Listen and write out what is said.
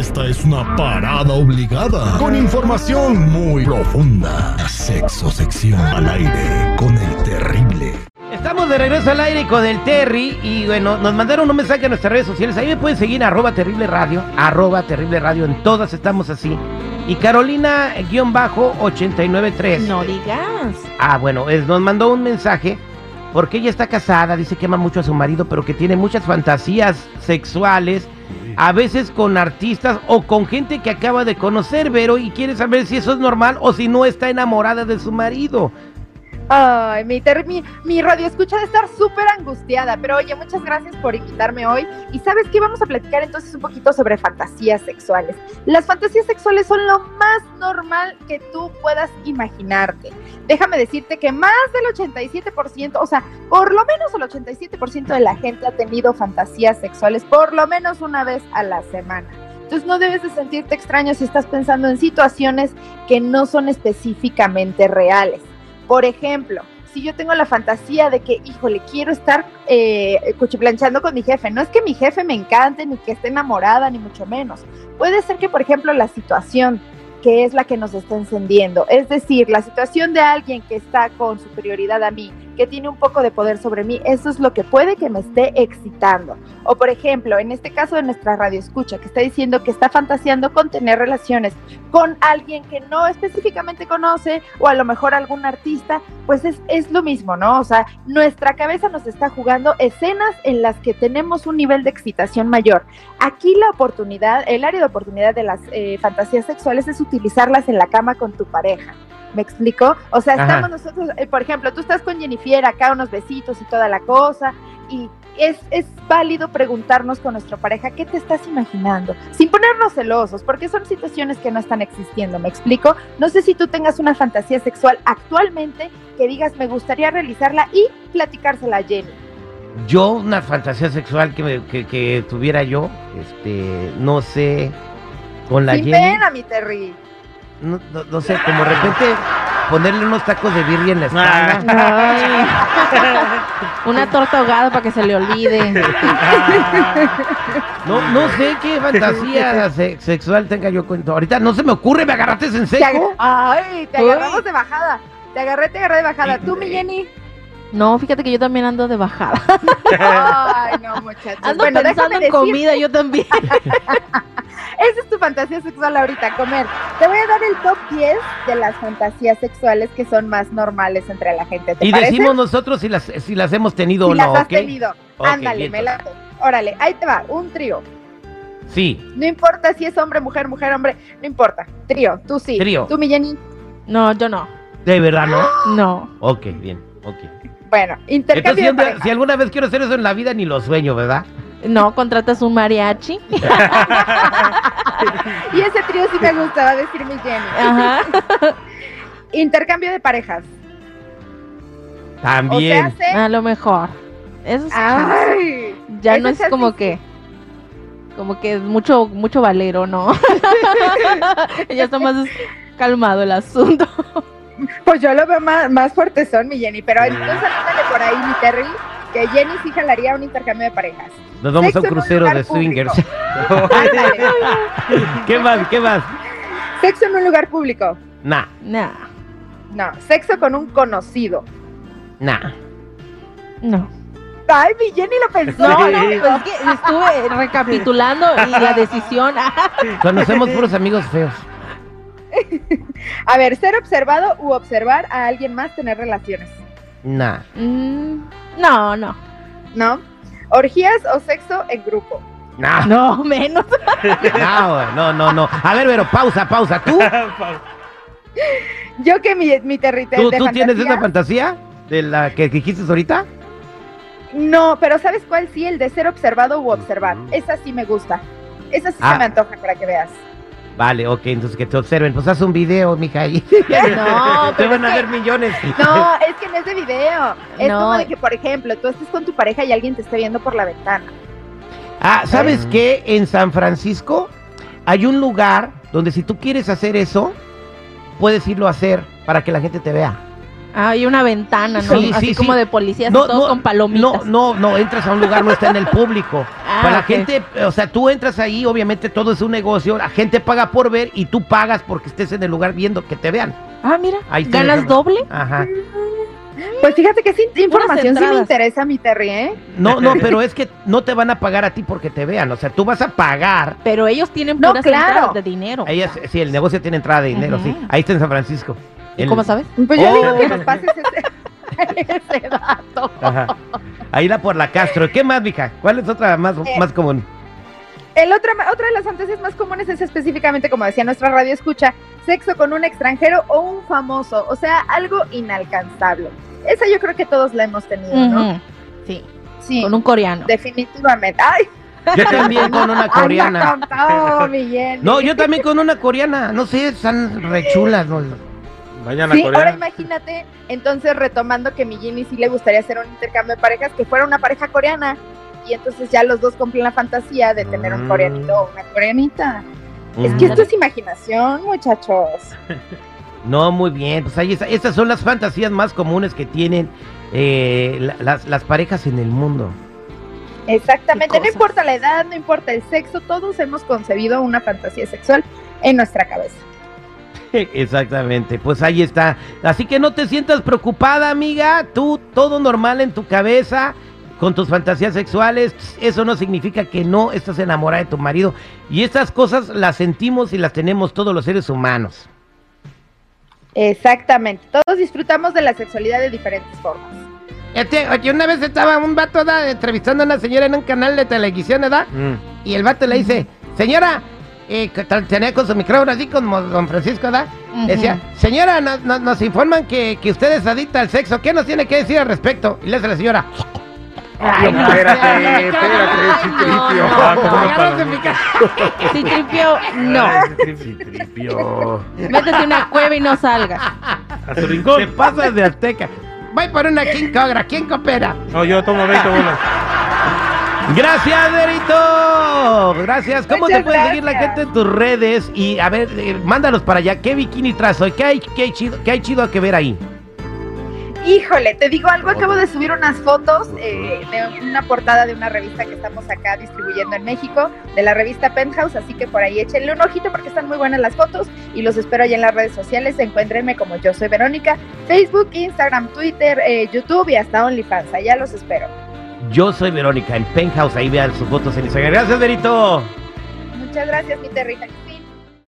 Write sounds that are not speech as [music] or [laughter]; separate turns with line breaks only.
Esta es una parada obligada con información muy profunda. Sexo sección al aire con el terrible.
Estamos de regreso al aire con el Terry y bueno, nos mandaron un mensaje a nuestras redes sociales. Ahí me pueden seguir arroba terrible radio, arroba terrible radio, en todas estamos así. Y Carolina-893.
No digas.
Ah, bueno, es- nos mandó un mensaje porque ella está casada, dice que ama mucho a su marido, pero que tiene muchas fantasías sexuales, a veces con artistas o con gente que acaba de conocer, Vero, y quiere saber si eso es normal o si no está enamorada de su marido.
Ay, mi, radio escucha de estar súper angustiada, pero oye, muchas gracias por invitarme hoy. Y sabes qué, vamos a platicar entonces un poquito sobre fantasías sexuales. Las fantasías sexuales son lo más normal que tú puedas imaginarte. Déjame decirte que más del 87%, o sea, por lo menos el 87% de la gente ha tenido fantasías sexuales por lo menos una vez a la semana. Entonces no debes de sentirte extraño si estás pensando en situaciones que no son específicamente reales. Por ejemplo, si yo tengo la fantasía de que, híjole, quiero estar eh, cuchiplanchando con mi jefe, no es que mi jefe me encante, ni que esté enamorada, ni mucho menos. Puede ser que, por ejemplo, la situación que es la que nos está encendiendo, es decir, la situación de alguien que está con superioridad a mí, que tiene un poco de poder sobre mí, eso es lo que puede que me esté excitando. O por ejemplo, en este caso de nuestra radio escucha, que está diciendo que está fantaseando con tener relaciones con alguien que no específicamente conoce o a lo mejor algún artista, pues es, es lo mismo, ¿no? O sea, nuestra cabeza nos está jugando escenas en las que tenemos un nivel de excitación mayor. Aquí la oportunidad, el área de oportunidad de las eh, fantasías sexuales es utilizarlas en la cama con tu pareja. ¿Me explico? O sea,
Ajá.
estamos nosotros, eh, por ejemplo, tú estás con Jennifer acá, unos besitos y toda la cosa, y es, es válido preguntarnos con nuestra pareja qué te estás imaginando, sin ponernos celosos, porque son situaciones que no están existiendo, ¿me explico? No sé si tú tengas una fantasía sexual actualmente que digas me gustaría realizarla y platicársela a Jenny.
Yo, una fantasía sexual que, me- que, que tuviera yo, este, no sé, con la
Sin
Jenny,
pena, mi Terry.
No, no- no sé, como de repente ponerle unos tacos de birria en la
Ah.
espalda.
Ay. Una torta ahogada para que se le olvide.
No, no sé qué fantasía se- sexual tenga yo con ahorita no se me ocurre, me agarraste en
Te
seco.
ag- Ay, te
Uy.
agarramos de bajada. Te agarré, te agarré de bajada. Tú, mi Jenny.
No, fíjate que yo también ando de bajada. [laughs]
Ay, no, muchachos.
Ando
bueno,
pensando
déjame
en comida, yo también. [laughs]
esa es tu fantasía sexual ahorita, comer. Te voy a dar el top 10 de las fantasías sexuales que son más normales entre la gente. ¿Te
Y
parece?
decimos nosotros si las, si las hemos tenido
si
o no,
las has tenido. Ándale, me late. Órale, ahí te va, un trío.
Sí,
No importa si es hombre, mujer, mujer, hombre, no importa. Trío, tú sí.
Trío.
Tú, mi Jenny.
No, yo no.
de verdad, ¿no? [gasps]
No.
Ok, bien, ok.
Bueno, intercambio
si,
de
anda-
pareja.
si alguna vez quiero hacer eso en la vida, ni lo sueño, ¿verdad?
No, contratas un mariachi. [laughs]
Y ese trío sí me gusta, va a decir mi Jenny.
Ajá. [laughs]
Intercambio de parejas. O
También.
sea, hace...
A lo mejor. Eso
Ay,
ya
eso
no es como que como que mucho mucho valero, ¿no? [laughs] ya está más calmado el asunto.
Pues yo lo veo más, más fuerte son, mi Jenny. Pero entonces por ahí, mi Terry, que Jenny sí jalaría un intercambio de parejas.
Nos vamos a un
Sexo en un
crucero de swingers. [laughs] ¿Qué más? ¿Qué más?
Sexo en un lugar público.
Nah,
Nah,
No, sexo con un conocido.
nah.
no.
Ay, mi Jenny lo pensó.
No, no, pues es que estuve recapitulando y la decisión.
Conocemos puros amigos feos.
A ver, ser observado u observar a alguien más tener relaciones.
Nah.
mm, no, no.
¿No? Orgías o sexo en grupo.
Nah.
No, menos. [laughs]
No, no, no, no. A ver, pero pausa, pausa. ¿Tú? [laughs]
Yo que mi, mi territorio
¿Tú, tú tienes esa fantasía de la que dijiste ahorita?
No, pero ¿sabes cuál sí? El de ser observado u observar. Esa sí me gusta. Esa sí
Ah.
se me antoja para que veas.
Vale, ok, entonces que te observen. Pues haz un video, mija, ahí. [laughs]
No, [laughs]
Te
pero
van a
que-
ver millones.
No, es que no es de video. Es
No.
como de que, por ejemplo, tú estés con tu pareja y alguien te esté viendo por la ventana.
Ah, ¿sabes qué? En San Francisco hay un lugar donde si tú quieres hacer eso, puedes irlo a hacer para que la gente te vea.
Ah, hay una ventana, ¿no?
Sí,
Así
sí,
como
sí.
de policías y todos con palomitas.
No, no, no, entras a un lugar, no está en el público. [laughs]
Ah,
Para la gente, o sea, tú entras ahí, obviamente todo es un negocio, la gente paga por ver y tú pagas porque estés en el lugar viendo que te vean.
Ah, mira,
Ahí
ganas doble.
Ajá.
Pues fíjate que esa información sí me interesa, mi Terry, ¿eh?
No, no, [laughs] pero es que no te van a pagar a ti porque te vean, o sea, tú vas a pagar.
Pero ellos tienen
No,
puras
claro.
entradas de dinero.
Ellas, sí, el negocio tiene entrada de dinero, sí. Ahí está en San Francisco.
¿Y
El-
cómo sabes?
Pues yo
Oh.
digo que nos pases ese, [laughs] ese dato.
Ajá. Ahí la por la Castro. ¿Qué más, mija? ¿Cuál es otra más,
Eh,
más común?
El otra, otra de las fantasías más comunes es específicamente, como decía nuestra radio escucha, sexo con un extranjero o un famoso, o sea, algo inalcanzable. Esa yo creo que todos la hemos tenido, ¿no?
Sí,
Sí,
con un coreano.
definitivamente. Ay,
Yo también con una [laughs] coreana.
anda con todo, mi Jenny.
No, yo también con una coreana. No sé, están rechulas. ¿no?
Vayan a
Sí, ahora imagínate, entonces retomando que mi Jenny sí le gustaría hacer un intercambio de parejas, que fuera una pareja coreana, y entonces ya los dos cumplen la fantasía de tener un
Mm.
coreanito o una coreanita. Es que esto es imaginación, muchachos.
No, muy bien. Pues ahí está. Estas son las fantasías más comunes que tienen eh, la- las, las parejas en el mundo.
Exactamente, no importa la edad, no importa el sexo, todos hemos concebido una fantasía sexual en nuestra cabeza. [laughs]
Exactamente, pues ahí está. Así que no te sientas preocupada, amiga. Tú, todo normal en tu cabeza, con tus fantasías sexuales. Eso no significa que no estás enamorada de tu marido. Y estas cosas las sentimos y las tenemos todos los seres humanos.
Exactamente, todos disfrutamos de la sexualidad de diferentes formas.
Este, oye, una vez estaba un vato ¿da? entrevistando a una señora en un canal de televisión, ¿verdad?
Mm.
Y el vato le dice, señora, que tra- tenía con su micrófono así como don Francisco, ¿verdad? Decía, señora, no- no- nos informan que, que usted es adicta al sexo. ¿Qué nos tiene que decir al respecto? Y le dice la señora.
Ay,
no,
espérate, espérate, Citripio.
no, no,
¿Cómo
ya
para-
no
Citripio.
Métete en una cueva y no salgas.
A su
Te
rincón.
pasas de azteca. Voy por una King Cobra. ¿Quién coopera?
No, yo tomo 20 bolas.
Gracias, Derito. Gracias. ¿Cómo
Muchas
te puede seguir la gente en tus redes? Y a ver, eh, mándalos para allá. ¿Qué bikini traes hoy? ¿Qué hay, qué hay chido, qué hay chido que ver ahí?
Híjole, te digo algo, acabo de subir unas fotos eh, de una portada de una revista que estamos acá distribuyendo en México, de la revista Penthouse, así que por ahí échenle un ojito porque están muy buenas las fotos y los espero allá en las redes sociales, encuéntrenme como yo soy Verónica, Facebook, Instagram, Twitter, eh, YouTube y hasta OnlyFans, allá los espero.
Yo soy Verónica en Penthouse. Ahí vean sus fotos en Instagram. Gracias, Derito.
Muchas gracias, mi territa.